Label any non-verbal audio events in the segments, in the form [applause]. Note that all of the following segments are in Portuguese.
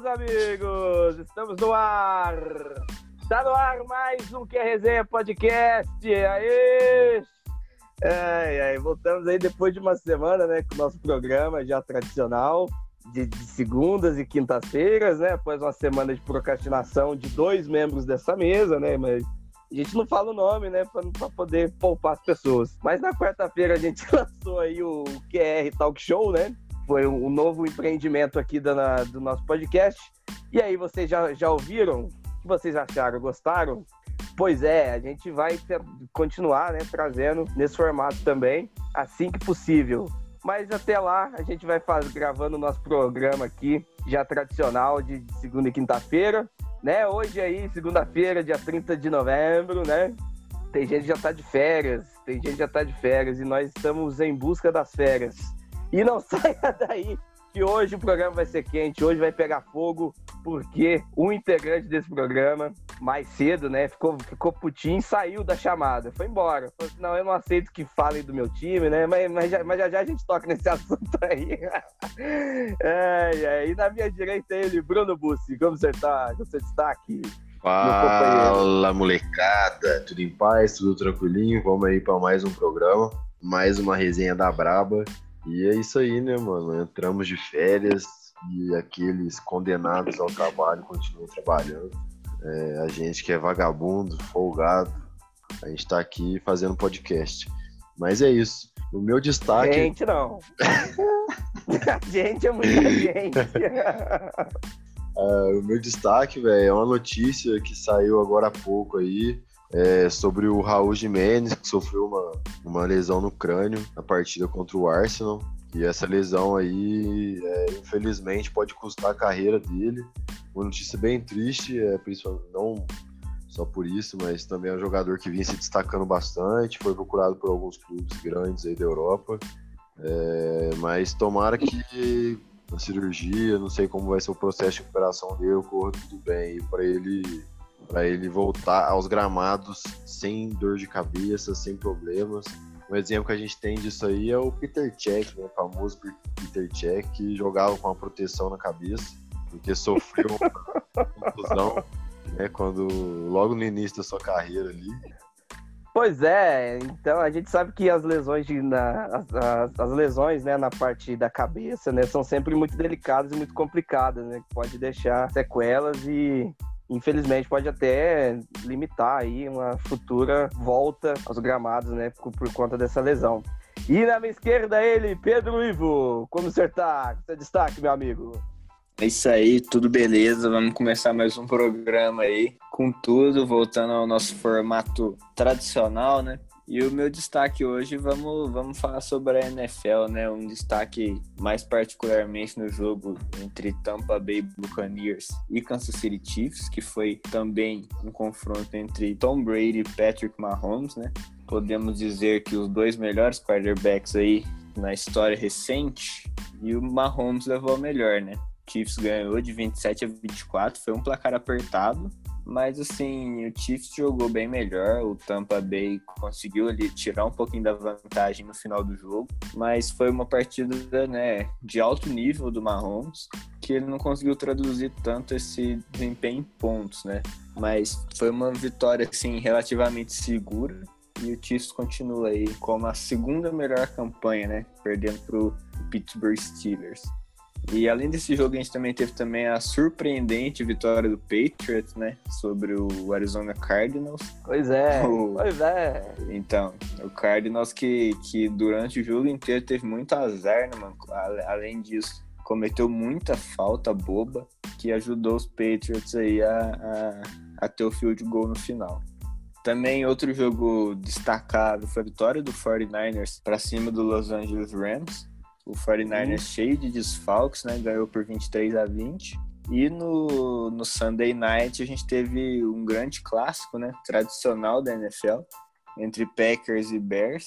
meus amigos! Estamos no ar! Está no ar mais um Que é Resenha Podcast! Aí! Ai, ai, voltamos aí depois de uma semana, né, com o nosso programa já tradicional, de, de segundas e quintas-feiras, né, após uma semana de procrastinação de dois membros dessa mesa, né, mas a gente não fala o nome, né, para poder poupar as pessoas. Mas na quarta-feira a gente [laughs] lançou aí o QR Talk Show, né? Foi um novo empreendimento aqui do, do nosso podcast. E aí, vocês já, já ouviram? O que vocês acharam? Gostaram? Pois é, a gente vai continuar né, trazendo nesse formato também, assim que possível. Mas até lá, a gente vai faz, gravando o nosso programa aqui, já tradicional, de segunda e quinta-feira né? Hoje aí, segunda-feira, dia 30 de novembro, né? Tem gente que já tá de férias, tem gente que já tá de férias e nós estamos em busca das férias. E não [laughs] saia daí, que hoje o programa vai ser quente, hoje vai pegar fogo, porque um integrante desse programa, mais cedo, né, ficou, ficou putinho saiu da chamada, foi embora. Falou assim, não, eu não aceito que falem do meu time, né, mas, mas, já, mas já, já a gente toca nesse [laughs] assunto aí. [laughs] é, é, e na minha direita ele, Bruno Bussi, como você tá? Como você está aqui? Fala, molecada! Tudo em paz, tudo tranquilinho? Vamos aí para mais um programa, mais uma resenha da Braba. E é isso aí, né, mano? Entramos de férias e aqueles condenados ao trabalho continuam trabalhando. É, a gente que é vagabundo, folgado, a gente tá aqui fazendo podcast. Mas é isso. O meu destaque. Gente, não. [laughs] a gente é muita gente. Uh, [laughs] o meu destaque, velho, é uma notícia que saiu agora há pouco aí é, sobre o Raul Jimenez, que sofreu uma, uma lesão no crânio na partida contra o Arsenal. E essa lesão aí, é, infelizmente, pode custar a carreira dele. Uma notícia bem triste, é, principalmente não só por isso, mas também é um jogador que vinha se destacando bastante, foi procurado por alguns clubes grandes aí da Europa. É, mas tomara que na cirurgia, não sei como vai ser o processo de recuperação dele, ocorra tudo bem para ele para ele voltar aos gramados sem dor de cabeça, sem problemas. Um exemplo que a gente tem disso aí é o Peter Cech, né, o famoso Peter Cech, que jogava com a proteção na cabeça, porque sofreu uma [laughs] contusão né, quando, logo no início da sua carreira ali. Pois é, então a gente sabe que as lesões, de, na, as, as, as, lesões né, na parte da cabeça né, são sempre muito delicadas e muito complicadas, né? Pode deixar sequelas e infelizmente pode até limitar aí uma futura volta aos gramados, né, por, por conta dessa lesão. E na minha esquerda ele, Pedro Ivo, como você tá? Seu destaque, meu amigo. É isso aí, tudo beleza. Vamos começar mais um programa aí, com tudo, voltando ao nosso formato tradicional, né? E o meu destaque hoje, vamos, vamos falar sobre a NFL, né? Um destaque mais particularmente no jogo entre Tampa Bay Buccaneers e Kansas City Chiefs, que foi também um confronto entre Tom Brady e Patrick Mahomes, né? Podemos dizer que os dois melhores quarterbacks aí na história recente e o Mahomes levou a melhor, né? Chiefs ganhou de 27 a 24, foi um placar apertado, mas assim, o Chiefs jogou bem melhor, o Tampa Bay conseguiu ali tirar um pouquinho da vantagem no final do jogo, mas foi uma partida, né, de alto nível do Mahomes, que ele não conseguiu traduzir tanto esse desempenho em pontos, né? Mas foi uma vitória assim relativamente segura e o Chiefs continua aí como a segunda melhor campanha, né, perdendo pro Pittsburgh Steelers. E além desse jogo, a gente também teve também a surpreendente vitória do Patriots, né? Sobre o Arizona Cardinals. Pois é, [laughs] o... pois é. Então, o Cardinals que, que durante o jogo inteiro teve muito azar, né, mano? Além disso, cometeu muita falta boba que ajudou os Patriots aí a, a, a ter o field goal no final. Também outro jogo destacado foi a vitória do 49ers para cima do Los Angeles Rams. O 49ers uhum. cheio de desfalques, né? Ganhou por 23 a 20. E no, no Sunday Night a gente teve um grande clássico, né? Tradicional da NFL, entre Packers e Bears.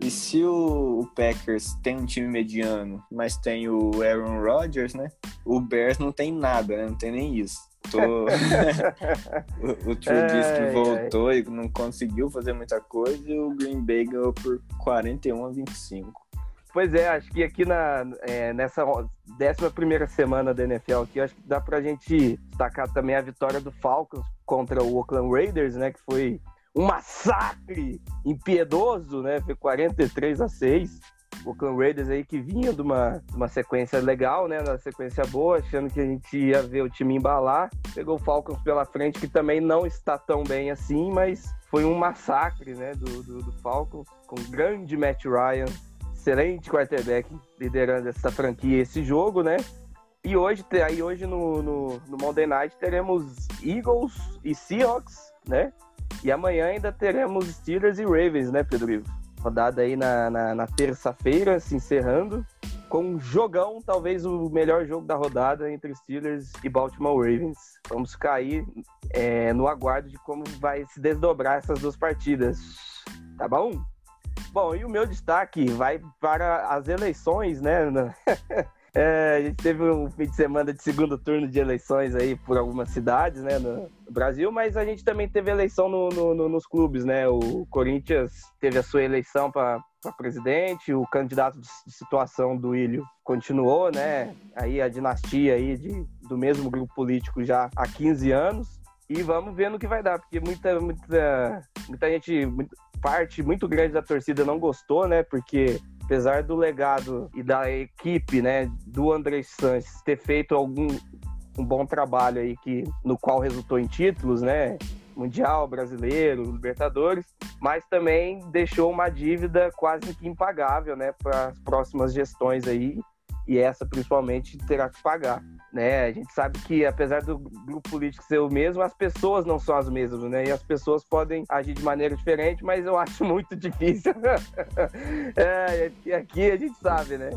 E se o, o, Packers tem um time mediano, mas tem o Aaron Rodgers, né? O Bears não tem nada, né? Não tem nem isso. Tô... [laughs] [laughs] o, o Trubisky voltou ai. e não conseguiu fazer muita coisa e o Green Bay ganhou por 41 a 25. Pois é, acho que aqui na, é, nessa 11 semana da NFL aqui, acho que dá pra gente destacar também a vitória do Falcons contra o Oakland Raiders, né? Que foi um massacre impiedoso, né? Foi 43 a 6. O Oakland Raiders aí que vinha de uma, de uma sequência legal, né? Uma sequência boa, achando que a gente ia ver o time embalar. Pegou o Falcons pela frente, que também não está tão bem assim, mas foi um massacre, né? Do, do, do Falcons, com grande Matt Ryan, excelente quarterback liderando essa franquia, esse jogo, né? E hoje, aí hoje no, no, no Monday Night teremos Eagles e Seahawks, né? E amanhã ainda teremos Steelers e Ravens, né, Pedro Ivo? Rodada aí na, na, na terça-feira, se encerrando, com um jogão, talvez o melhor jogo da rodada entre Steelers e Baltimore Ravens. Vamos cair é, no aguardo de como vai se desdobrar essas duas partidas. Tá bom? Bom, e o meu destaque vai para as eleições, né? [laughs] É, a gente teve um fim de semana de segundo turno de eleições aí por algumas cidades, né, no Brasil, mas a gente também teve eleição no, no, no, nos clubes, né? O Corinthians teve a sua eleição para presidente, o candidato de situação do Ilho continuou, né? Aí a dinastia aí de, do mesmo grupo político já há 15 anos. E vamos ver no que vai dar, porque muita, muita, muita gente, muita, parte muito grande da torcida não gostou, né? Porque apesar do legado e da equipe, né, do André Sanches ter feito algum um bom trabalho aí que no qual resultou em títulos, né, mundial, brasileiro, Libertadores, mas também deixou uma dívida quase que impagável, né, para as próximas gestões aí e essa principalmente terá que pagar. Né? A gente sabe que, apesar do grupo político ser o mesmo, as pessoas não são as mesmas, né? E as pessoas podem agir de maneira diferente, mas eu [laughs] acho muito difícil. [laughs] é, aqui a gente sabe, né?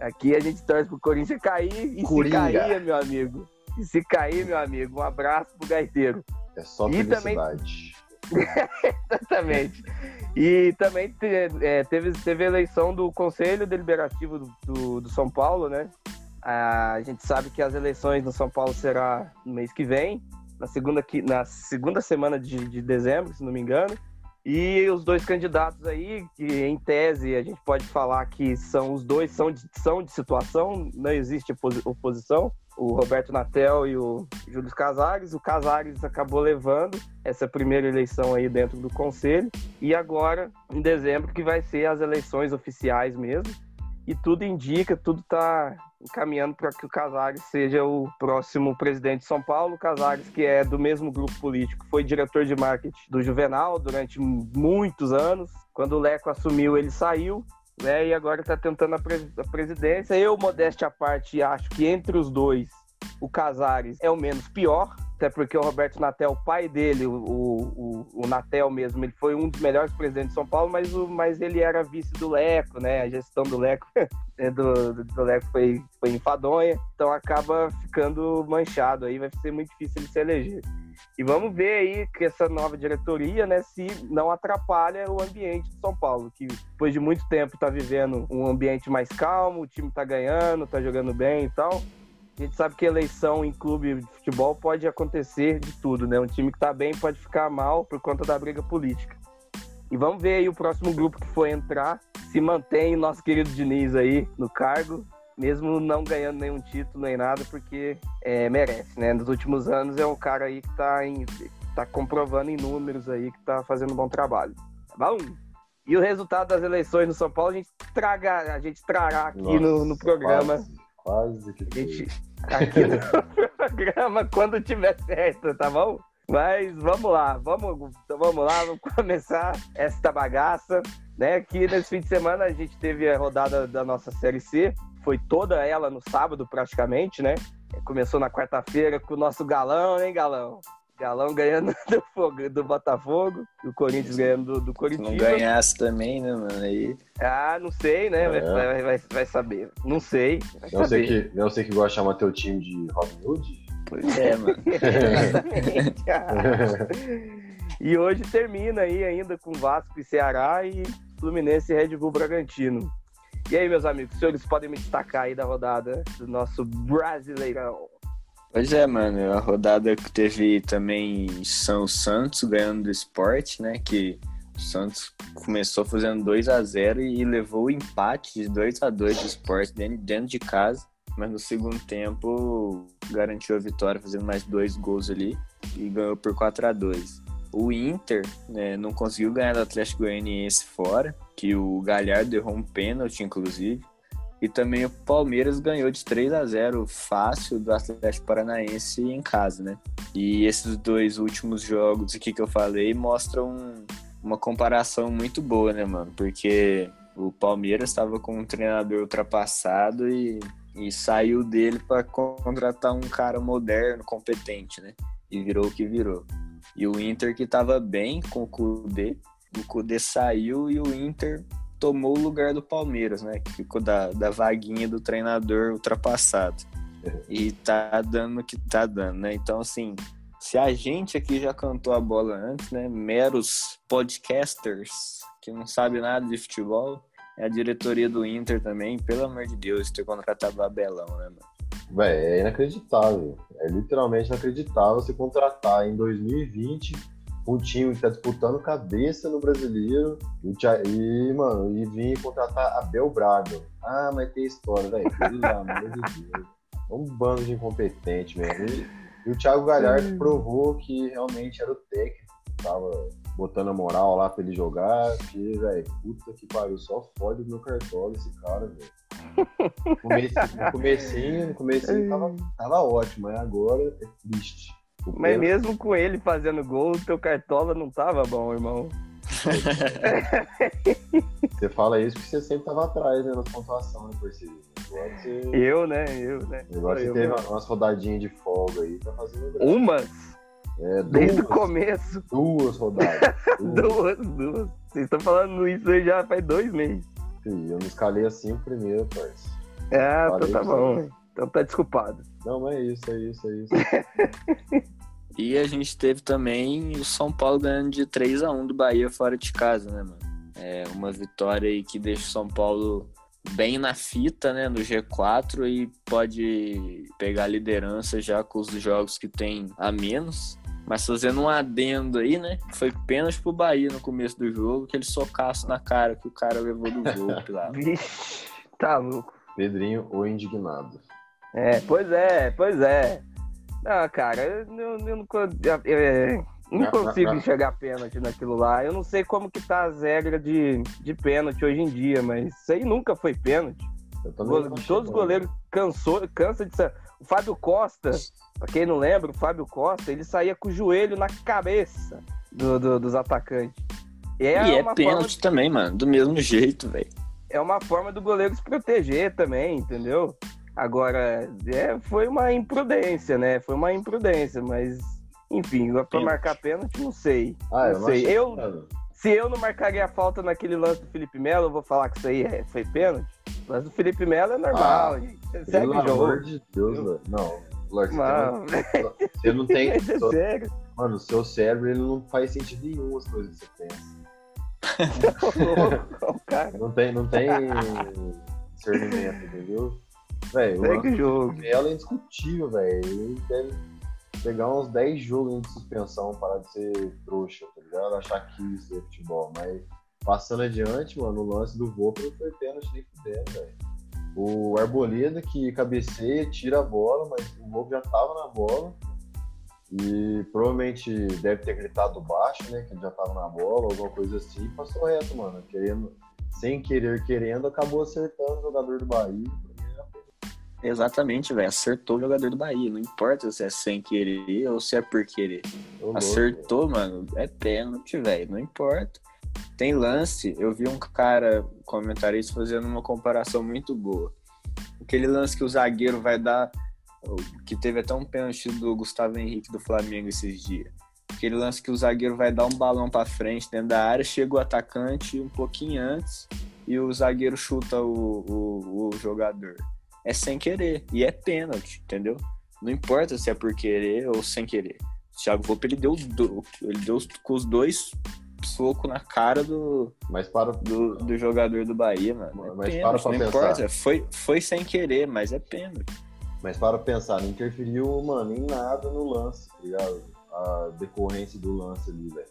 Aqui a gente torce pro Corinthians cair e Coringa. se cair, meu amigo. E se cair, meu amigo, um abraço pro gaiteiro. É só felicidade. Também... [laughs] Exatamente. E também é, teve, teve eleição do Conselho Deliberativo do, do, do São Paulo, né? A gente sabe que as eleições no São Paulo será no mês que vem, na segunda, na segunda semana de, de dezembro, se não me engano. E os dois candidatos aí, que em tese a gente pode falar que são os dois são de, são de situação, não existe oposição, o Roberto Natel e o Júlio Casares. O Casares acabou levando essa primeira eleição aí dentro do conselho e agora em dezembro que vai ser as eleições oficiais mesmo. E tudo indica, tudo está encaminhando para que o Casares seja o próximo presidente de São Paulo. O Casares, que é do mesmo grupo político, foi diretor de marketing do Juvenal durante muitos anos. Quando o Leco assumiu, ele saiu. Né, e agora está tentando a, a presidência. Eu, modéstia à parte, acho que entre os dois, o Casares é o menos pior, até porque o Roberto Natel, o pai dele, o, o, o, Natel mesmo, ele foi um dos melhores presidentes de São Paulo, mas, o, mas ele era vice do Leco, né? A gestão do Leco, [laughs] do, do Leco foi, foi enfadonha, então acaba ficando manchado aí, vai ser muito difícil ele se eleger. E vamos ver aí que essa nova diretoria, né, se não atrapalha o ambiente de São Paulo, que depois de muito tempo está vivendo um ambiente mais calmo, o time está ganhando, está jogando bem e tal. A gente sabe que eleição em clube de futebol pode acontecer de tudo, né? Um time que tá bem pode ficar mal por conta da briga política. E vamos ver aí o próximo grupo que for entrar, se mantém o nosso querido Diniz aí no cargo, mesmo não ganhando nenhum título nem nada, porque é, merece, né? Nos últimos anos é um cara aí que tá, em, tá comprovando em números aí que tá fazendo um bom trabalho. Tá bom? E o resultado das eleições no São Paulo a gente, traga, a gente trará aqui Nossa, no, no programa. Quase Quase que. A gente, aqui no [laughs] programa, quando tiver certo, tá bom? Mas vamos lá, vamos, vamos lá, vamos começar esta bagaça. Né? Aqui nesse fim de semana a gente teve a rodada da nossa Série C, foi toda ela no sábado praticamente, né? Começou na quarta-feira com o nosso galão, hein, galão? Galão ganhando [laughs] do, do Botafogo, o Corinthians ganhando do, do Corinthians. não ganhasse também, né, mano? Aí... Ah, não sei, né? É. Vai, vai, vai, saber. Não sei. não, sei que, não sei que gosta de chamar teu time de Robin Hood? Pois é, mano. [laughs] [laughs] e hoje termina aí ainda com Vasco e Ceará e Fluminense e Red Bull Bragantino. E aí, meus amigos, os senhores podem me destacar aí da rodada do nosso Brasileirão? Pois é, mano, a rodada que teve também São Santos ganhando do esporte, né? Que Santos começou fazendo 2 a 0 e levou o empate de 2 a 2 do Sport dentro, dentro de casa. Mas no segundo tempo garantiu a vitória fazendo mais dois gols ali e ganhou por 4 a 2 O Inter né, não conseguiu ganhar do Atlético Goianiense fora, que o Galhardo errou um pênalti, inclusive. E também o Palmeiras ganhou de 3 a 0 fácil do Atlético Paranaense em casa, né? E esses dois últimos jogos aqui que eu falei mostram uma comparação muito boa, né, mano? Porque o Palmeiras estava com um treinador ultrapassado e, e saiu dele para contratar um cara moderno, competente, né? E virou o que virou. E o Inter que estava bem com o Kudê, o Kudê saiu e o Inter tomou o lugar do Palmeiras, né? Que ficou da, da vaguinha do treinador ultrapassado. E tá dando o que tá dando, né? Então, assim, se a gente aqui já cantou a bola antes, né? Meros podcasters que não sabe nada de futebol, é a diretoria do Inter também, pelo amor de Deus, ter contratado o Abelão, né, mano? Véi, é inacreditável. É literalmente inacreditável você contratar em 2020 um time que tá disputando cabeça no brasileiro e, mano, e vir contratar Abel Braga. Ah, mas tem história, velho. Pelo amor de Deus. É um bando de incompetente mesmo. E, e o Thiago Galhardo provou que realmente era o técnico que tava botando a moral lá pra ele jogar. Que, velho, puta que pariu, só fode o meu cartola esse cara, velho. No comecinho, no comecinho [laughs] tava, tava ótimo, mas agora é triste. Mas mesmo com ele fazendo gol, teu cartola não tava bom, irmão. [laughs] você fala isso porque você sempre tava atrás, né, na pontuação, né, por si. Você... [laughs] Eu, né? Eu, né? Agora você eu, teve mano. umas rodadinhas de folga aí, tá fazendo Umas? É, Desde o começo. Duas rodadas. [laughs] duas, duas. Vocês estão falando isso aí já faz dois meses. Sim, eu me escalei assim primeiro, parceiro. É, então tá bom. Então tá desculpado. Não, mas é isso, é isso, é isso. [laughs] e a gente teve também o São Paulo ganhando de 3 a 1 do Bahia fora de casa, né, mano? É uma vitória aí que deixa o São Paulo bem na fita, né, no G4 e pode pegar a liderança já com os jogos que tem a menos. Mas fazendo um adendo aí, né? Foi pênalti pro Bahia no começo do jogo, aquele socaço na cara que o cara levou do jogo lá. [laughs] Vixe, tá louco. Pedrinho, o indignado. É, pois é, pois é. Não, cara, eu, eu, eu não, eu, não consigo enxergar pênalti naquilo lá. Eu não sei como que tá as regras de, de pênalti hoje em dia, mas isso aí nunca foi pênalti. Todos os goleiros cansou, cansa de ser. O Fábio Costa, pra quem não lembra, o Fábio Costa, ele saía com o joelho na cabeça do, do, dos atacantes. E é, e é pênalti de... também, mano, do mesmo jeito, velho. É uma forma do goleiro se proteger também, entendeu? Agora, é, foi uma imprudência, né? Foi uma imprudência, mas enfim, para marcar pênalti, não sei. Ah, não eu sei. Eu, se eu não marcaria a falta naquele lance do Felipe Melo, eu vou falar que isso aí é, foi pênalti. O lance do Felipe Melo é normal, ah, gente. Pelo amor de Deus, eu... Não, Lorde, você, não tem. Você não tem é Mano, o seu cérebro ele não faz sentido nenhum as coisas que você pensa. [laughs] não tem, não tem discernimento, entendeu? Velho, o jogo. Ela é indiscutível, velho. Ele deve pegar uns 10 jogos de suspensão, parar de ser trouxa, tá ligado? Achar que isso é futebol. Mas passando adiante, mano, o lance do Volpe não foi pênalti nem fudendo, velho. O Arboleda que cabeceia, tira a bola, mas o Volpe já tava na bola. E provavelmente deve ter gritado baixo, né? Que ele já tava na bola, alguma coisa assim, e passou reto, mano. Querendo, sem querer, querendo, acabou acertando o jogador do Bahia. Exatamente, velho. Acertou o jogador do Bahia. Não importa se é sem querer ou se é por querer. Acertou, mano. É pênalti, velho. Não importa. Tem lance. Eu vi um cara, comentarista, fazendo uma comparação muito boa. Aquele lance que o zagueiro vai dar. Que teve até um pênalti do Gustavo Henrique do Flamengo esses dias. Aquele lance que o zagueiro vai dar um balão para frente dentro da área, chega o atacante um pouquinho antes e o zagueiro chuta o, o, o jogador é sem querer. E é pênalti, entendeu? Não importa se é por querer ou sem querer. O Thiago Volpe, ele deu, ele deu com os dois soco na cara do, mas para... do, do jogador do Bahia, mano. É mas pênalti, para pra não pensar. importa. Foi, foi sem querer, mas é pênalti. Mas para pensar, não interferiu, mano, em nada no lance, tá ligado? A decorrência do lance ali, velho.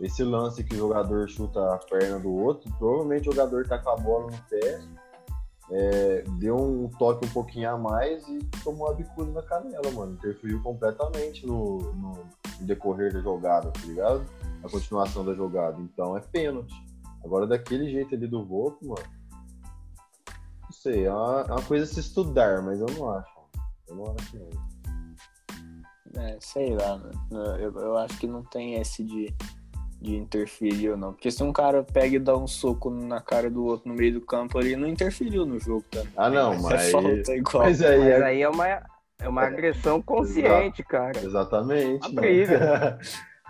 esse lance que o jogador chuta a perna do outro, provavelmente o jogador tá com a bola no pé, é, deu um toque um pouquinho a mais e tomou a bicuda na canela, mano. Interferiu completamente no, no, decorrer da jogada, tá ligado? A continuação da jogada. Então é pênalti. Agora, daquele jeito ali do Volpe, mano, não sei, é uma, é uma coisa a se estudar, mas eu não acho. Eu não acho, não. É, sei lá, mano. Eu, eu acho que não tem esse de de interferir ou não. Porque se um cara pega e dá um soco na cara do outro no meio do campo ali, não interferiu no jogo também. Ah, não, mas. É falta igual. Mas aí, mas é... aí é uma, é uma agressão consciente, cara. Exatamente. Uma briga.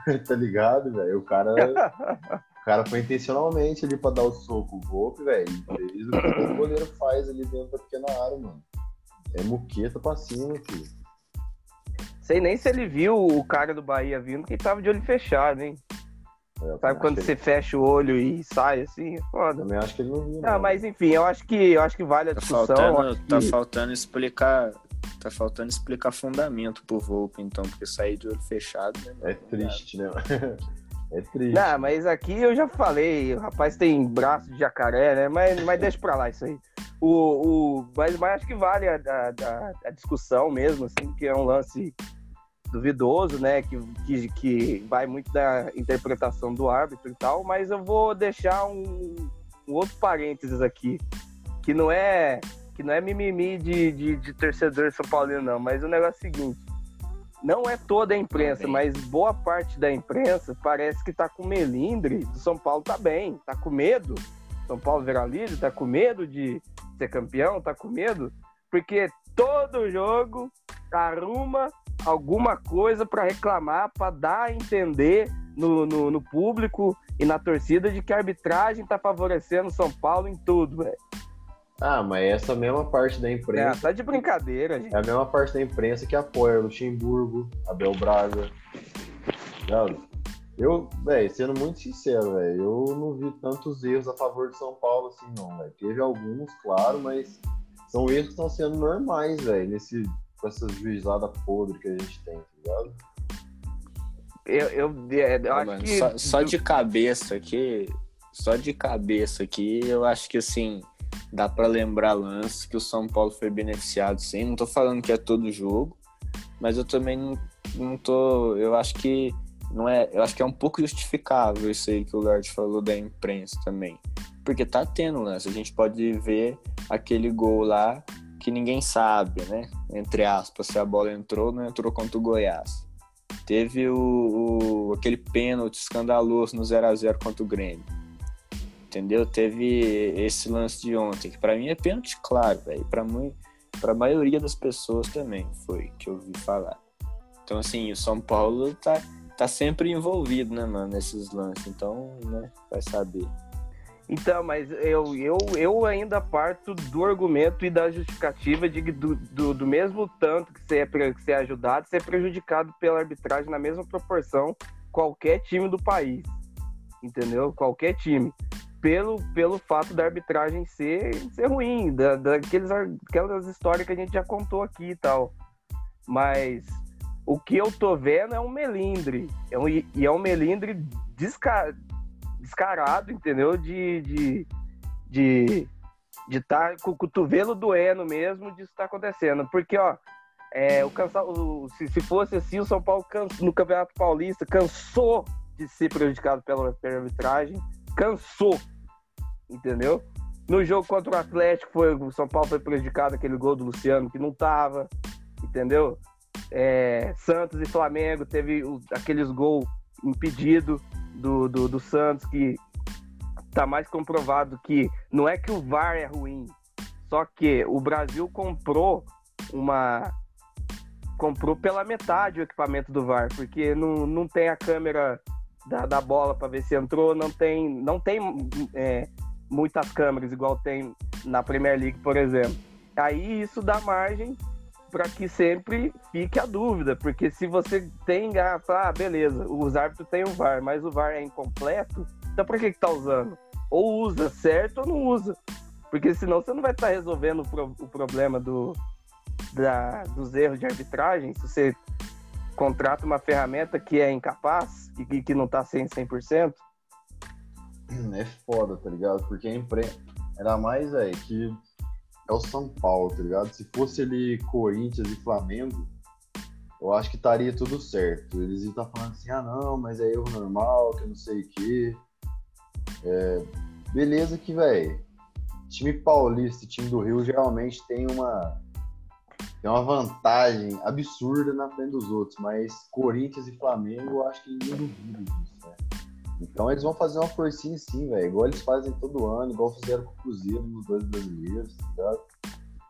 [laughs] tá ligado, velho? O cara. [laughs] o cara foi intencionalmente ali pra dar o soco. O golpe, velho. Fez o que o goleiro faz ali dentro da pequena área, mano. É muqueta pra cima, filho. Sei nem se ele viu o cara do Bahia vindo, que tava de olho fechado, hein? Eu Sabe quando você fecha o olho e sai assim? É foda. Também acho que ele não viu. Ah, mas enfim, eu acho que eu acho que vale a tá discussão. Faltando, que... Tá faltando explicar. Tá faltando explicar fundamento pro Volpe, então, porque sair de olho fechado. Né, é triste, né? [laughs] É triste. Não, mas aqui eu já falei, o rapaz tem braço de jacaré, né? Mas, mas deixa pra lá isso aí. O, o, mas, mas acho que vale a, a, a discussão mesmo, assim, que é um lance duvidoso, né? Que, que, que vai muito da interpretação do árbitro e tal, mas eu vou deixar um, um outro parênteses aqui, que não é que não é mimimi de, de, de torcedor São Paulino, não, mas o negócio é o seguinte. Não é toda a imprensa, mas boa parte da imprensa parece que tá com melindre do São Paulo tá bem, tá com medo. São Paulo virar líder, tá com medo de ser campeão, tá com medo, porque todo jogo arruma alguma coisa para reclamar, para dar a entender no, no, no, público e na torcida de que a arbitragem está favorecendo São Paulo em tudo, velho. Ah, mas essa mesma parte da imprensa. É, tá de brincadeira, gente. É a mesma parte da imprensa que apoia o Luxemburgo, Abel Braga. Eu, velho, sendo muito sincero, velho, eu não vi tantos erros a favor de São Paulo assim, não, velho. Teve alguns, claro, mas são erros que estão sendo normais, velho, nesse com essa juizada podre que a gente tem, tá ligado? Eu, eu, é, eu, acho mano, que. Só, só, de cabeça aqui. Só de cabeça aqui, eu acho que assim. Dá para lembrar lances que o São Paulo foi beneficiado, sim. Não tô falando que é todo jogo, mas eu também não, não tô. Eu acho que não é. Eu acho que é um pouco justificável isso aí que o Lorde falou da imprensa também. Porque tá tendo lance. A gente pode ver aquele gol lá que ninguém sabe, né? Entre aspas, se a bola entrou ou não entrou contra o Goiás. Teve o, o aquele pênalti escandaloso no 0 a 0 contra o Grêmio. Entendeu? Teve esse lance de ontem, que para mim é pênalti claro, velho. Para para a maioria das pessoas também foi que eu ouvi falar. Então assim, o São Paulo tá tá sempre envolvido, né, mano, nesses lances. Então, né, vai saber. Então, mas eu, eu, eu ainda parto do argumento e da justificativa de do, do, do mesmo tanto que você, é, que você é ajudado, ser é prejudicado pela arbitragem na mesma proporção qualquer time do país. Entendeu? Qualquer time. Pelo, pelo fato da arbitragem ser, ser ruim, da, daqueles, aquelas histórias que a gente já contou aqui e tal. Mas o que eu tô vendo é um melindre. É um, e é um melindre desca, descarado, entendeu? De de de estar tá com o cotovelo doendo mesmo disso tá acontecendo, porque ó, é, o cansa, o, se, se fosse assim, o São Paulo no Campeonato Paulista cansou de ser prejudicado pela, pela arbitragem, cansou, entendeu? No jogo contra o Atlético, foi, o São Paulo foi prejudicado aquele gol do Luciano que não tava, entendeu? É, Santos e Flamengo teve aqueles gols impedidos do, do, do Santos, que tá mais comprovado que não é que o VAR é ruim, só que o Brasil comprou uma. comprou pela metade o equipamento do VAR, porque não, não tem a câmera da, da bola para ver se entrou, não tem, não tem é, muitas câmeras igual tem na Premier League, por exemplo. Aí isso dá margem para que sempre fique a dúvida, porque se você tem, ah, ah, beleza, os árbitros têm o VAR, mas o VAR é incompleto, então por que que tá usando? Ou usa certo ou não usa, porque senão você não vai estar tá resolvendo o, pro, o problema do, da, dos erros de arbitragem, se você contrata uma ferramenta que é incapaz e que não tá 100%, 100%? É foda, tá ligado? Porque a imprensa. Era mais, velho, que é o São Paulo, tá ligado? Se fosse ele Corinthians e Flamengo, eu acho que estaria tudo certo. Eles iam estar falando assim, ah não, mas é erro normal, que não sei o quê. É... Beleza que, velho, time paulista e time do Rio geralmente tem uma tem uma vantagem absurda na frente dos outros, mas Corinthians e Flamengo eu acho que ninguém duvida disso, né? Então eles vão fazer uma forcinha sim, velho. Igual eles fazem todo ano, igual fizeram com o Cruzeiro nos dois brasileiros, tá ligado?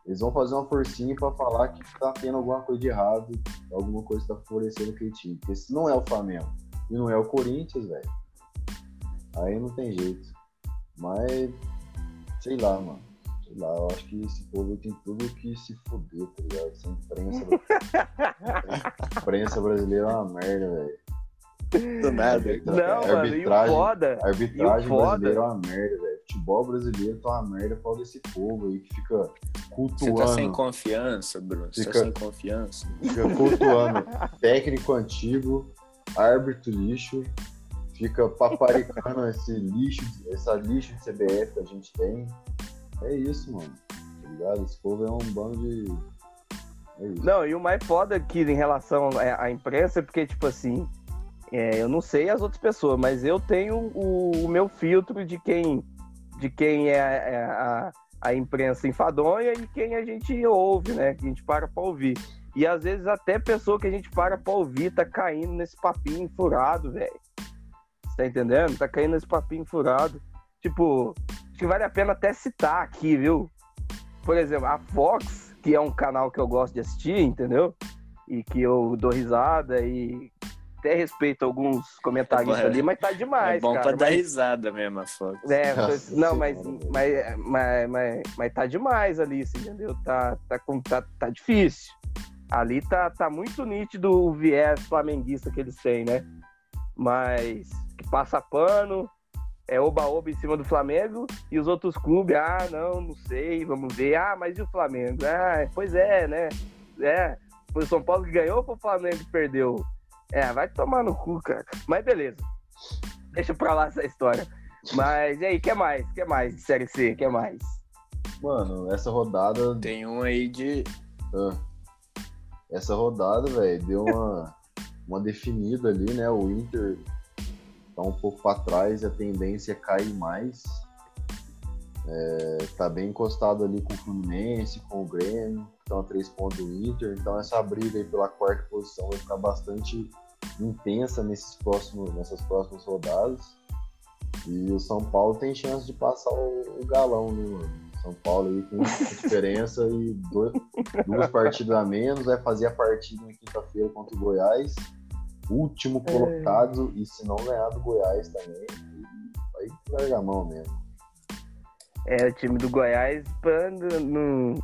Eles vão fazer uma forcinha para falar que tá tendo alguma coisa de errado, alguma coisa tá favorecendo aquele time. Porque se não é o Flamengo e não é o Corinthians, velho, aí não tem jeito. Mas, sei lá, mano. Sei lá, eu acho que esse povo tem tudo que se foder, tá ligado? Essa imprensa, [laughs] imprensa brasileira é uma merda, velho. Do nada. [laughs] Não, mano, e o foda. A arbitragem brasileira é uma merda, velho. Futebol brasileiro tá uma merda por desse povo aí que fica cultuando. Você tá sem confiança, Bruno? Você tá fica, tá sem confiança? Fica cultuando técnico antigo, árbitro lixo, fica paparicando [laughs] esse lixo, essa lixo de CBF que a gente tem. É isso, mano. Tá ligado? Esse povo é um bando de. É Não, e o mais foda aqui em relação à imprensa é porque, tipo assim, é, eu não sei as outras pessoas, mas eu tenho o, o meu filtro de quem, de quem é, é a, a, imprensa enfadonha e quem a gente ouve, né? Que a gente para pra ouvir. E às vezes até pessoa que a gente para pra ouvir tá caindo nesse papinho furado, velho. Tá entendendo? Tá caindo nesse papinho furado. Tipo, acho que vale a pena até citar aqui, viu? Por exemplo, a Fox, que é um canal que eu gosto de assistir, entendeu? E que eu dou risada e até respeito alguns comentários é, ali, mas tá demais. É bom cara, pra mas... dar risada mesmo, a Fox. É, não, mas, mas, mas, mas, mas tá demais ali, entendeu? Tá, tá, tá, tá difícil. Ali tá, tá muito nítido o viés flamenguista que eles têm, né? Mas que passa pano, é oba-oba em cima do Flamengo e os outros clubes, ah, não, não sei, vamos ver. Ah, mas e o Flamengo? Ah, pois é, né? É, foi o São Paulo que ganhou ou foi o Flamengo que perdeu? É, vai tomar no cu, cara. Mas beleza. Deixa pra lá essa história. Mas e aí, que mais? que mais de Série C? que mais? Mano, essa rodada. Tem um aí de. Ah, essa rodada, velho, deu uma, [laughs] uma definida ali, né? O Inter tá um pouco para trás e a tendência é cair mais. É, tá bem encostado ali com o Fluminense, com o Grêmio, estão a três pontos do Inter. Então essa briga aí pela quarta posição vai ficar bastante intensa nesses próximos, nessas próximas rodadas. E o São Paulo tem chance de passar o, o galão, né, mano? São Paulo aí com [laughs] diferença e dois, duas partidas a menos, vai fazer a partida na quinta-feira contra o Goiás. Último é. colocado, é. e se não ganhar do Goiás também, vai largar a mão mesmo. É, o time do Goiás não,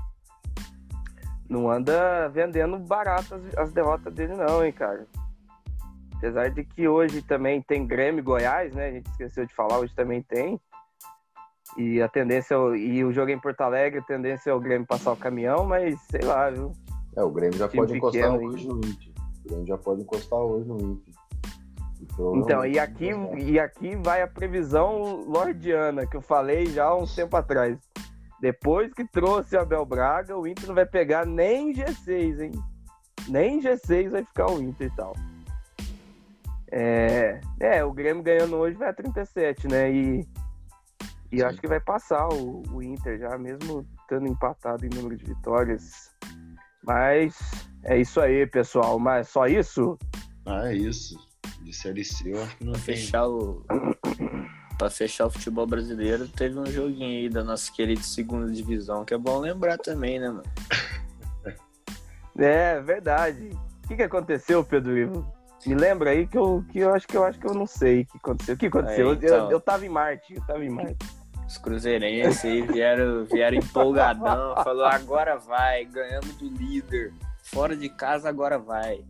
não anda vendendo barato as, as derrotas dele, não, hein, cara. Apesar de que hoje também tem Grêmio Goiás, né? A gente esqueceu de falar, hoje também tem. E a tendência, e o jogo é em Porto Alegre, a tendência é o Grêmio passar o caminhão, mas sei lá, viu? É, o Grêmio já pode encostar hoje no Inter. O Grêmio já pode encostar hoje no Inter. Então, e aqui, e aqui vai a previsão lordiana, que eu falei já há um tempo atrás. Depois que trouxe o Abel Braga, o Inter não vai pegar nem G6, hein? Nem G6 vai ficar o Inter e tal. É, é, o Grêmio ganhando hoje vai a 37, né? E, e acho que vai passar o, o Inter já, mesmo estando empatado em número de vitórias. Mas é isso aí, pessoal. Mas só isso? Ah, é isso. De Série C, eu acho que não pra tem. Fechar o... pra fechar o futebol brasileiro, teve um joguinho aí da nossa querida segunda divisão, que é bom lembrar também, né, mano? [laughs] É, verdade. O que, que aconteceu, Pedro Ivo? Me lembra aí que eu, que eu acho que eu acho que eu não sei o que aconteceu. O que aconteceu? Aí, então, eu, eu tava em Marte, eu tava em Marte. Os cruzeirenses aí vieram, vieram empolgadão, falou, agora vai, ganhamos do líder. Fora de casa agora vai.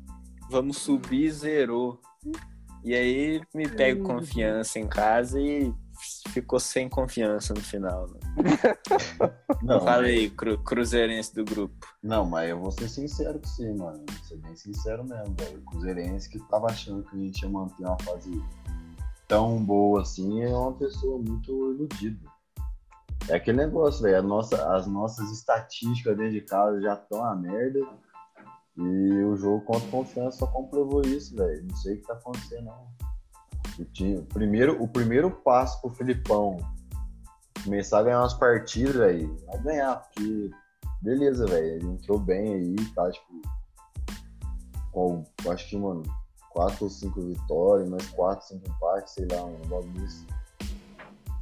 Vamos subir, zerou. E aí me pego confiança em casa e ficou sem confiança no final. Né? [laughs] Não, aí, cru, cruzeirense do grupo. Não, mas eu vou ser sincero com você, mano. Vou ser bem sincero mesmo, velho. O Cruzeirense que tava achando que a gente ia manter uma fase tão boa assim é uma pessoa muito iludida. É aquele negócio, velho. Nossa, as nossas estatísticas dentro de casa já estão a merda. E o jogo contra Confiança só comprovou isso, velho. Não sei o que tá acontecendo, não. Primeiro, o primeiro passo pro Filipão começar a ganhar umas partidas, velho, vai ganhar, porque beleza, velho. Ele entrou bem aí, tá, tipo. Com, acho que, mano, 4 ou 5 vitórias, mais 4, 5 empates, sei lá, um bagulho assim.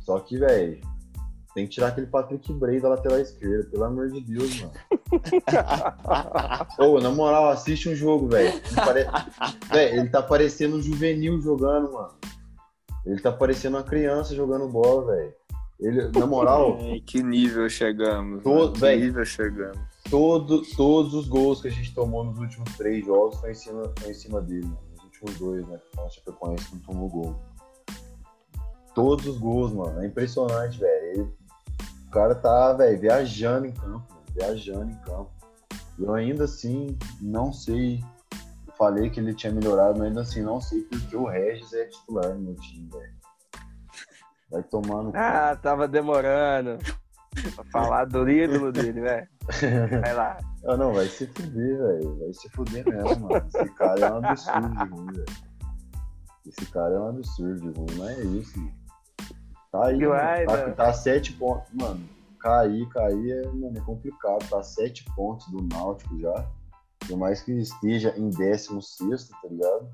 Só que, velho, tem que tirar aquele Patrick Bray da lateral esquerda, pelo amor de Deus, mano. [laughs] Ô, na moral, assiste um jogo, velho. Ele, pare- Véi, ele tá parecendo um juvenil jogando, mano. Ele tá parecendo uma criança jogando bola, velho. Ele, na moral, Ai, [laughs] que nível chegamos. Mano, que véi. nível chegamos. todo, todos os gols que a gente tomou nos últimos três jogos foi em cima, foi em cima dele, mano. Nos últimos dois, né? A Chapecoense não tomou gol. Todos os gols, mano. É impressionante, velho. Cara tá, velho, viajando em campo, viajando em campo. Eu ainda assim não sei. Falei que ele tinha melhorado, mas ainda assim não sei porque o Regis é titular no meu time, velho. Vai cu. Ah, tava demorando. Pra falar do ídolo dele, velho. Vai lá. [laughs] Ah, não, vai se fuder, velho. Vai se fuder mesmo, mano. Esse cara é um absurdo de ruim, velho. Esse cara é um absurdo de ruim, não é isso, mano. Tá aí, mano. Tá, tá sete pontos. Mano, cair, cair é, mano, é complicado. Tá sete pontos do Náutico já. Por mais que esteja em 16, tá ligado?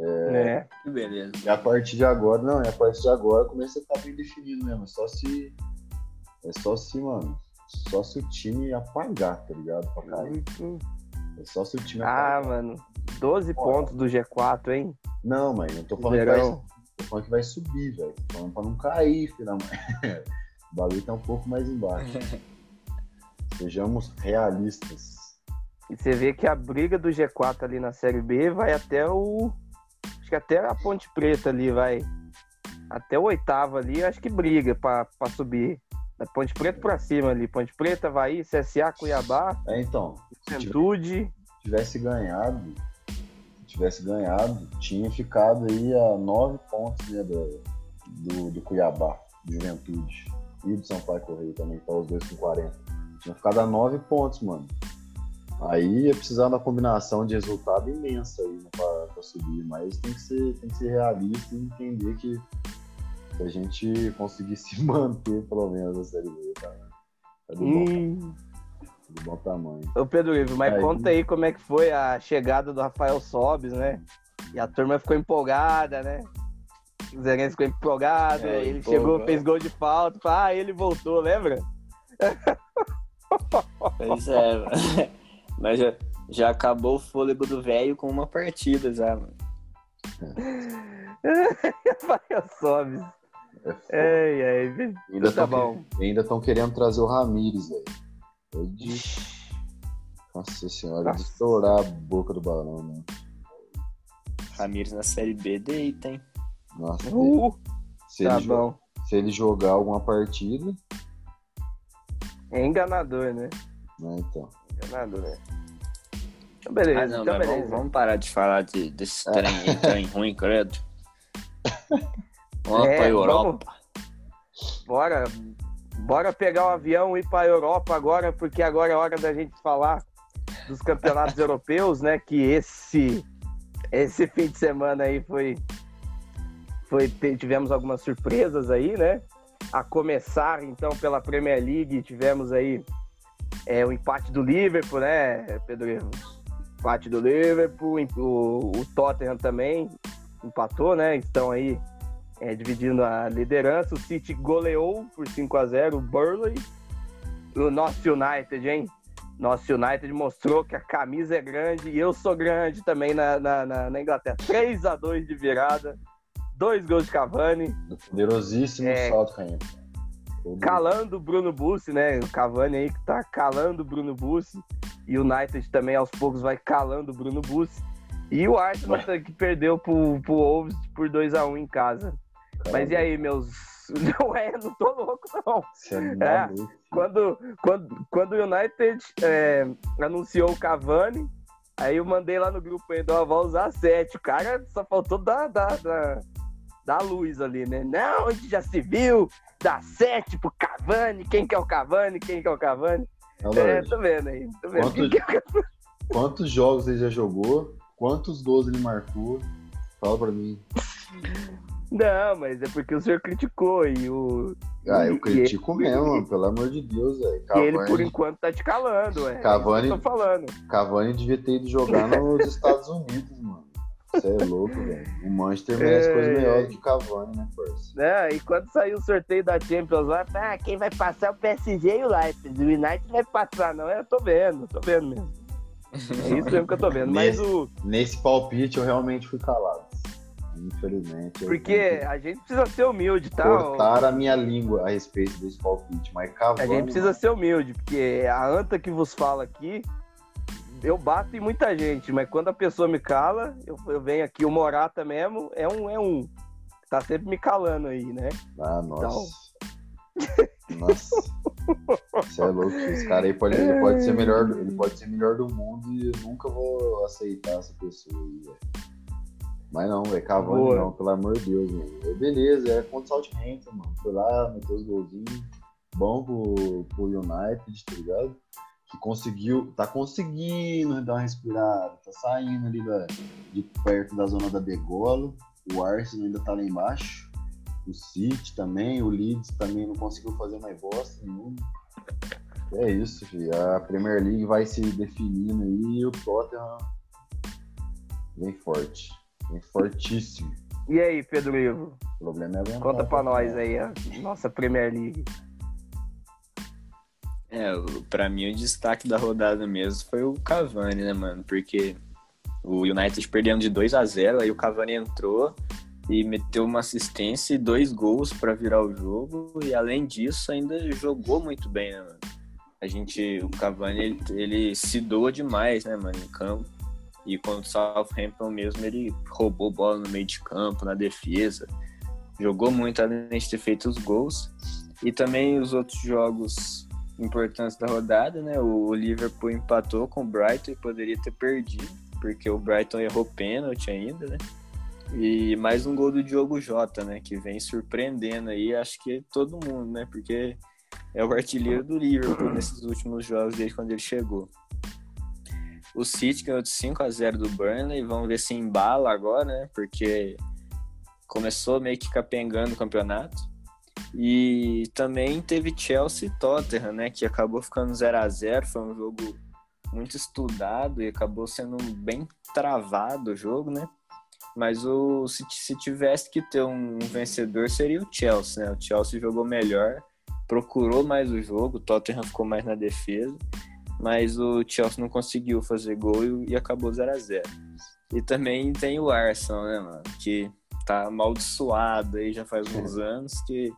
É. Que beleza. E a partir de agora, não, e a partir de agora começa a ficar bem definido mesmo. É só se. É só se, mano. Só se o time apagar, tá ligado? Pra cair. É só se o time Ah, apagar. mano. 12 pontos do G4, hein? Não, mãe, eu tô falando, Verão. Falando que vai subir, velho. Falando pra não cair, filho da mãe. [laughs] O bagulho tá um pouco mais embaixo. [laughs] Sejamos realistas. E você vê que a briga do G4 ali na Série B vai até o. Acho que até a Ponte Preta ali vai. Até o oitavo ali, acho que briga pra, pra subir. Da Ponte Preta pra cima ali. Ponte Preta, Havaí, CSA, Cuiabá, É, então, se Juventude. tivesse ganhado, tivesse ganhado, tinha ficado aí a nove pontos né, do, do, do Cuiabá, do Juventude. E do Sampaio Correio também, tá os dois com 40. Tinha ficado a nove pontos, mano. Aí ia precisar da combinação de resultado imensa aí né, pra subir, mas tem que, ser, tem que ser realista e entender que a gente conseguir [laughs] se manter, pelo menos, na Série B, tá, tá de, bom, Hum. De bom tamanho. Ô Pedro Ivo, mas Aí. conta aí como é que foi a chegada do Rafael Sobes, né? E a turma ficou empolgada, né? O Zerense ficou empolgado, É, ele chegou, fez gol de falta, ah, ele voltou, lembra? [laughs] Pois é. [laughs] Mas já, já acabou o fôlego do velho com uma partida já, mano. [laughs] Rafael Sobes. É. Ei, ei, Ainda tá bom. que- ainda estão querendo trazer o Ramires, velho. Eu disse. Nossa senhora, de Nossa. estourar a boca do balão, né? Ramires na Série B deita, hein? Nossa, Uh, se, tá ele, bom. se ele jogar alguma partida, É enganador, né? né, então. Enganador, né? Então, beleza, Ah, não, então beleza. vamos, vamos parar de falar de, desse trem aí, trem [laughs] ruim, credo. [laughs] Vamos É, pra vamos. Europa. Bora, bora pegar o avião e ir para a Europa agora, porque agora é hora da gente falar dos campeonatos [laughs] europeus, né? Que esse esse fim de semana aí foi foi tivemos algumas surpresas aí, né? A começar então pela Premier League, tivemos aí é, o empate do Liverpool, né, Pedro? Empate do Liverpool, o, o Tottenham também empatou, né? Estão aí é, dividindo a liderança. O City goleou por 5 a 0 o Burley. O nosso United, hein? Nosso United mostrou que a camisa é grande e eu sou grande também na, na, na- na Inglaterra. 3 a 2 de virada, dois gols de Cavani, Do poderosíssimo É. Southampton. Calando o Bruno Bussi, né? O Cavani aí que tá calando o Bruno Bussi. E o United também aos poucos vai calando o Bruno Bussi. E o Arsenal tá- que perdeu pro, pro Wolves por 2 a 1 em casa. Mas e aí, meus. [laughs] Não é, não tô louco, não. É É. Quando, quando, quando o United é, anunciou o Cavani, aí eu mandei lá no grupo ainda, ó, vai usar sete. O cara só faltou dar, dar, dar, dar luz ali, né? Não, onde já se viu, dá sete pro Cavani, quem que é o Cavani, quem que é o Cavani. Não, É, tô vendo aí, tô vendo. Quanto- Quem que é? Quantos jogos ele já jogou? Quantos gols ele marcou? Fala pra mim. [laughs] Não, mas é porque o senhor criticou e o. Ah, eu critico e- mesmo, mano, pelo amor de Deus, velho. E ele, por Cavani, enquanto, tá te calando, é. Cavani- É que eu tô falando. Cavani devia ter ido jogar [laughs] nos Estados Unidos, mano. Você é louco, velho. O Manchester merece É, coisa é. melhor do que o Cavani, né, parça? né? E quando sair o sorteio da Champions lá, ah, quem vai passar é o PSG e o Leipzig. O United vai passar, não. Eu tô vendo, tô vendo mesmo. É isso mesmo que eu tô vendo. Mas Nesse- o. Nesse palpite eu realmente fui calado. Infelizmente. Porque tenho a gente precisa ser humilde, tá? cortar a minha língua a respeito desse palpite. Mas A Cavani. gente precisa ser humilde, porque a anta que vos fala aqui, eu bato em muita gente, mas quando a pessoa me cala, eu, eu venho aqui, o Morata mesmo é um, é um. Tá sempre me calando aí, né? Ah, nossa. Nossa. Você é louco. Esse cara aí pode, ele pode ser melhor, ele pode ser melhor do mundo e eu nunca vou aceitar essa pessoa aí, velho. Mas não, velho, Cavani Boa. não, pelo amor de Deus. É Beleza, é contra o Southampton, mano. Foi lá, meteu os golzinhos. Bom pro, pro United, tá ligado? Que conseguiu, tá conseguindo dar uma respirada, tá saindo ali da, de perto da zona da degola. O Arsenal ainda tá lá embaixo. O City também, o Leeds também não conseguiu fazer mais bosta nenhuma. É isso, filho. A Premier League vai se definindo aí e o Tottenham vem forte. Fortíssimo. E aí, Pedro Ivo? O problema é aguentar. Conta pra nós aí a nossa Premier League. É, pra mim o destaque da rodada mesmo foi o Cavani, né, mano? Porque o United perdendo de 2 a 0 aí o Cavani entrou e meteu uma assistência e dois gols pra virar o jogo. E além disso, ainda jogou muito bem, né, mano? A gente, o Cavani, ele, ele se doa demais, né, mano, em campo. E contra o Southampton mesmo, ele roubou bola no meio de campo, na defesa. Jogou muito, além de ter feito os gols. E também os outros jogos importantes da rodada, né? O Liverpool empatou com o Brighton e poderia ter perdido, porque o Brighton errou pênalti ainda, né? E mais um gol do Diogo Jota, né? Que vem surpreendendo aí, acho que todo mundo, né? Porque é o artilheiro do Liverpool nesses últimos jogos desde quando ele chegou. O City ganhou de 5 a 0 do Burnley, vamos ver se embala agora, né? Porque começou meio que capengando o campeonato. E também teve Chelsea e Tottenham, né? Que acabou ficando 0 a 0 Foi um jogo muito estudado e acabou sendo bem travado o jogo, né? Mas o, se, se tivesse que ter um vencedor, seria o Chelsea, né? O Chelsea jogou melhor, procurou mais o jogo, o Tottenham ficou mais na defesa, mas o Chelsea não conseguiu fazer gol e, e acabou 0 a 0 E também tem o Arsenal, né, mano? Que tá amaldiçoado aí já faz uns anos, que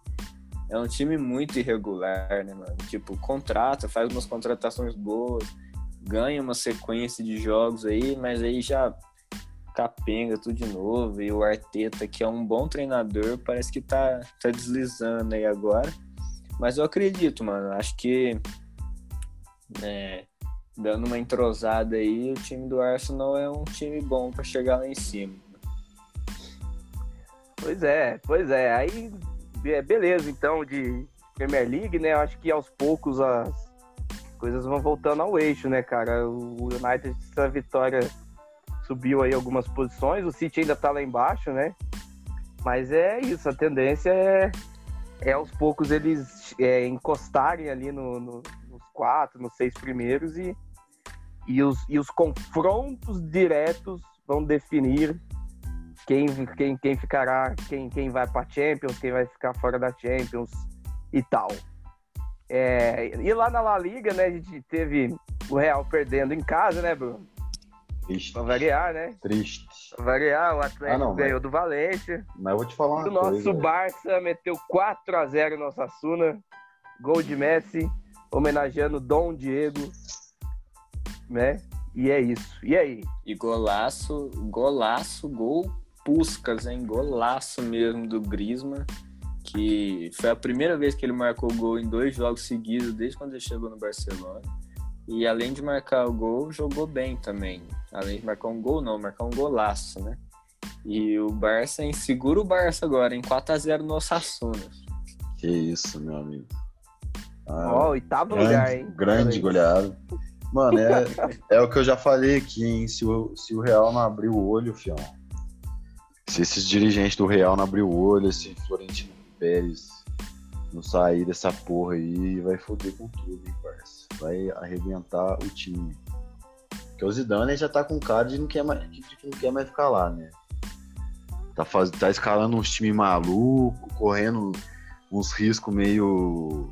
é um time muito irregular, né, mano? Tipo, contrata, faz umas contratações boas, ganha uma sequência de jogos aí, mas aí já capenga tudo de novo. E o Arteta, que é um bom treinador, parece que tá, tá deslizando aí agora. Mas eu acredito, mano. Acho que é, dando uma entrosada aí, o time do Arsenal é um time bom para chegar lá em cima. Pois é, pois é. Aí, be- beleza, então, de Premier League, né? Acho que aos poucos as coisas vão voltando ao eixo, né, cara? O United, essa vitória subiu aí algumas posições, o City ainda tá lá embaixo, né? Mas é isso, a tendência é, é aos poucos eles é, encostarem ali no, no- quatro, nos seis primeiros e, e, os, e os confrontos diretos vão definir quem, quem, quem ficará, quem, quem vai para Champions, quem vai ficar fora da Champions e tal. É, e lá na La Liga, né, a gente teve o Real perdendo em casa, né, Bruno? Triste. Pra variar, né? Triste. Pra variar, o Atlético Ah, não, ganhou mas- do Valência. Mas eu vou te falar uma O nosso coisa. Barça meteu 4x0 no Osasuna. Gol de Messi, homenageando Dom Diego. Né? E é isso. E aí? E golaço, golaço, gol Puskas, hein? Golaço mesmo do Griezmann, que foi a primeira vez que ele marcou gol em dois jogos seguidos desde quando ele chegou no Barcelona. E além de marcar o gol, jogou bem também. Além de marcar um gol, não, marcar um golaço, né? E o Barça insegura o Barça agora, em 4x0 no Osasuna. Que isso, meu amigo. Ó, oitavo grande, lugar, hein? Grande goleado. Mano, é, é o que eu já falei aqui, hein? Se o, se o Real não abrir o olho, fião. Se esses dirigentes do Real não abrir o olho, esse Florentino Pérez não sair dessa porra aí, vai foder com tudo, hein, parça? Vai arrebentar o time. Porque o Zidane já tá com cara de, não quer mais, de que não quer mais ficar lá, né? Tá, faz, tá escalando uns times malucos, correndo uns riscos meio,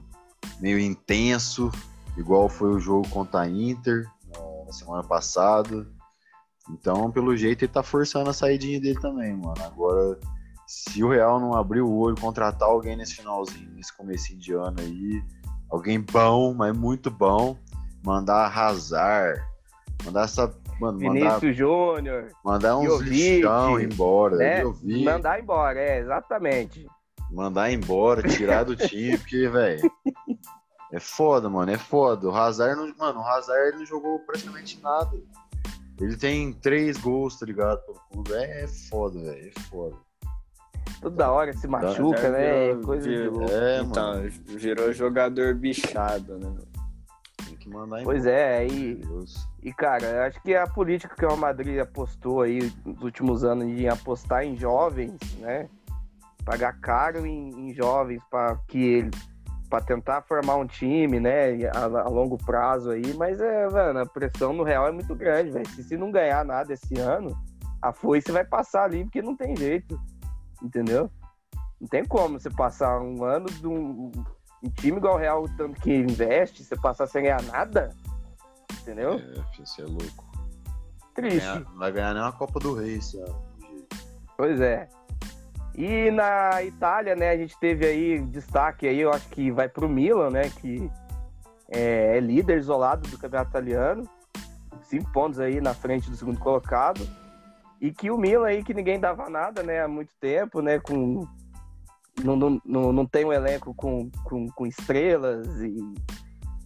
meio intenso, igual foi o jogo contra a Inter na semana passada. Então, pelo jeito, ele tá forçando a saidinha dele também, mano. Agora, se o Real não abrir o olho, contratar alguém nesse finalzinho, nesse começo de ano aí, alguém bom, mas muito bom, mandar arrasar, mandar essa. Mano, Vinícius mandar, Júnior. mandar uns Jovic, lixão embora. né? Mandar embora, é, exatamente. mandar embora, tirar do time, porque, velho. É foda, mano, é foda. O Hazard, não, mano, o Hazard não jogou praticamente nada. Ele tem três gols, tá ligado? Pelo clube. É, é foda, velho, é foda. Toda hora se machuca, né? virou- Coisa de louco. É, então, mano. virou jogador bichado, né? Tem que mandar embora. Pois é, aí. Deus. E, cara, eu acho que a política que o Madrid apostou aí nos últimos anos de apostar em jovens, né? Pagar caro em, em jovens para que ele para tentar formar um time, né, a, a longo prazo aí, mas é, mano, a pressão no Real é muito grande, velho. Se, se não ganhar nada esse ano, a foice vai passar ali porque não tem jeito, entendeu? Não tem como você passar um ano de um, um time igual o Real, tanto que investe, você passar sem ganhar nada, entendeu? É, você é louco. Triste. Ganhar- não vai ganhar nem uma Copa do Rei esse ano. Pois é. E na Itália, né, a gente teve aí destaque aí, eu acho que vai pro Milan, né, que é, é líder isolado do campeonato italiano, cinco pontos aí na frente do segundo colocado, e que o Milan aí que ninguém dava nada, né, há muito tempo, né, com não, não, não, não tem um elenco com, com, com estrelas e,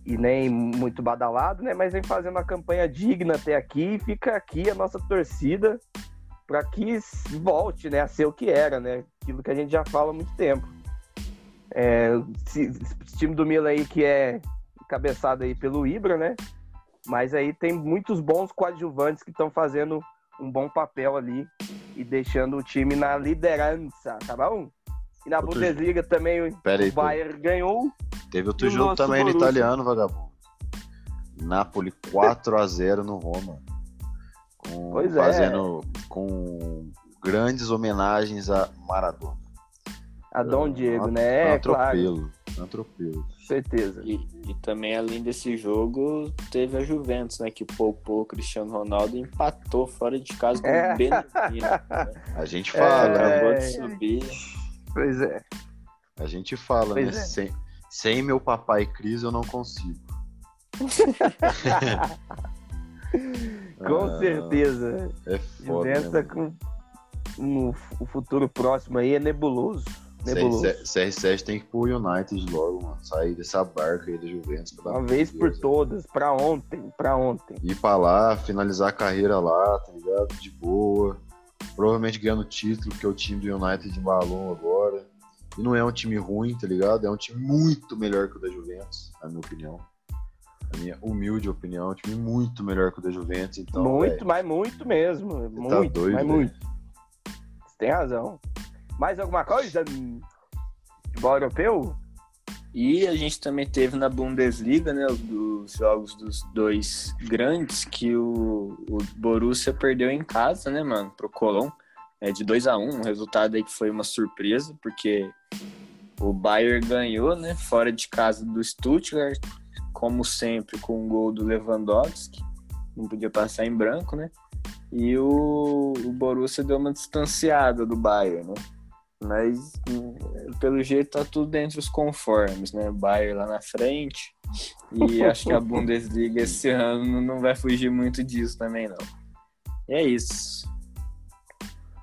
e nem muito badalado, né, mas vem fazendo uma campanha digna até aqui, fica aqui a nossa torcida para que volte né, a ser o que era, né? Aquilo que a gente já fala há muito tempo. É, esse, esse time do Milan aí que é encabeçado aí pelo Ibra, né? Mas aí tem muitos bons coadjuvantes que estão fazendo um bom papel ali e deixando o time na liderança, tá bom? E na Outro- Bundesliga também o Pera aí, o pô. Bayern ganhou. Teve outro o jogo também no Borussia? italiano, vagabundo. Napoli 4x0 no Roma. Com- Pois é. fazendo com grandes homenagens a Maradona. A Dom Diego, Um- né? um É, claro, atropelo. Um atropelo. certeza. E, e também, além desse jogo, teve a Juventus, né? Que poupou o Cristiano Ronaldo e empatou fora de casa com É. o Benfica. Né? A gente fala, É. né? Acabou de subir. Pois é. A gente fala, Pois né? é. Sem, sem meu papai Cris eu não consigo. [laughs] Com Ah, certeza. É foda. Né, com o futuro próximo aí é nebuloso. Nebuloso. CR7 tem que ir pro United logo, mano. Sair dessa barca aí da Juventus. Uma vez de por Deus, todas, pra ontem, pra ontem. ir pra lá, finalizar a carreira lá, tá ligado? De boa. Provavelmente ganhando título, porque o time do United embalou agora. E não é um time ruim, tá ligado? É um time muito melhor que o da Juventus, na minha opinião. A minha humilde opinião, é um time muito melhor que o da Juventus. Então, muito, velho, mas muito mesmo. tá Muito, doido, mas muito. Você tem razão. Mais alguma coisa? Futebol europeu? E a gente também teve na Bundesliga, né, os jogos dos dois grandes, que o, o Borussia perdeu em casa, né, mano, pro Colón, é, de 2 a 1 um resultado aí que foi uma surpresa, porque o Bayern ganhou, né, fora de casa do Stuttgart, como sempre, com o gol do Lewandowski, não podia passar em branco, né, e o, o Borussia deu uma distanciada do Bayern, né, mas hum, pelo jeito tá tudo dentro dos conformes, né? Bayern lá na frente. E [laughs] acho que a Bundesliga esse ano não vai fugir muito disso também, não. E é isso.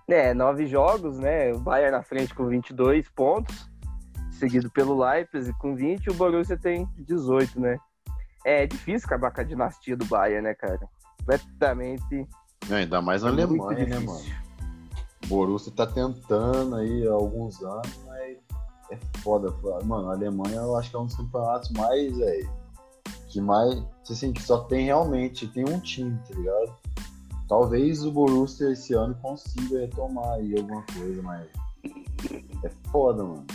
É, nove jogos, né? O Bayern na frente com 22 pontos, seguido pelo Leipzig com 20 e o Borussia tem 18, né? É difícil acabar com a dinastia do Bayern, né, cara? Completamente. É, ainda mais na Alemanha, né, mano? O Borussia tá tentando aí há alguns anos, mas é foda. Mano, a Alemanha eu acho que é um dos campeonatos mais, velho, que mais, assim, que só tem realmente, tem um time, tá ligado? Talvez o Borussia esse ano consiga retomar aí alguma coisa, mas é foda, mano.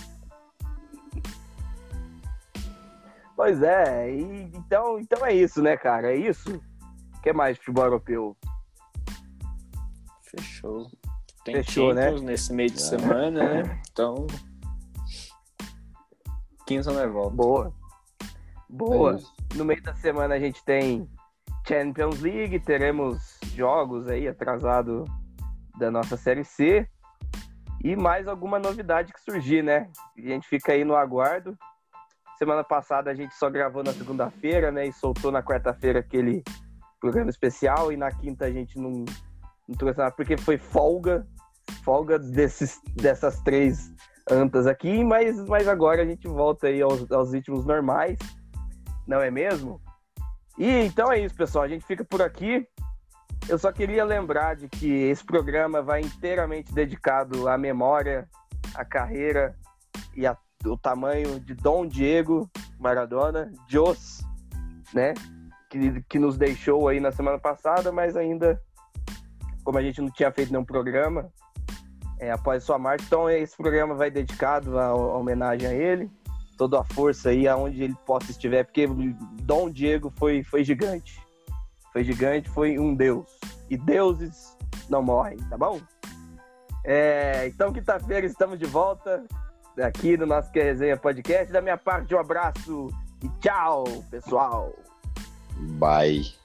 Pois é, e, então, então é isso, né, cara? É isso. O que mais futebol europeu? Fechou. Tem Fechou, né? Nesse meio de semana, né? Então. Quinta não é volta. Boa. Boa. É no meio da semana a gente tem Champions League, teremos jogos aí atrasado da nossa Série C e mais alguma novidade que surgir, né? A gente fica aí no aguardo. Semana passada a gente só gravou na segunda-feira, né? E soltou na quarta-feira aquele programa especial e na quinta a gente não, não trouxe nada porque foi folga, folga desses, dessas três antas aqui, mas, mas agora a gente volta aí aos, aos ritmos normais, não é mesmo? E então é isso, pessoal. A gente fica por aqui. Eu só queria lembrar de que esse programa vai inteiramente dedicado à memória, à carreira e ao tamanho de Dom Diego Maradona, Jos, né? Que, que nos deixou aí na semana passada, mas ainda, como a gente não tinha feito nenhum programa é, após sua morte, então esse programa vai dedicado à, à homenagem a ele toda a força aí aonde ele possa estiver, porque Dom Diego foi, foi gigante. Foi gigante, foi um deus. E deuses não morrem, tá bom? É, então, quinta-feira estamos de volta aqui no nosso Que Resenha Podcast. Da minha parte, um abraço e tchau, pessoal. Bye.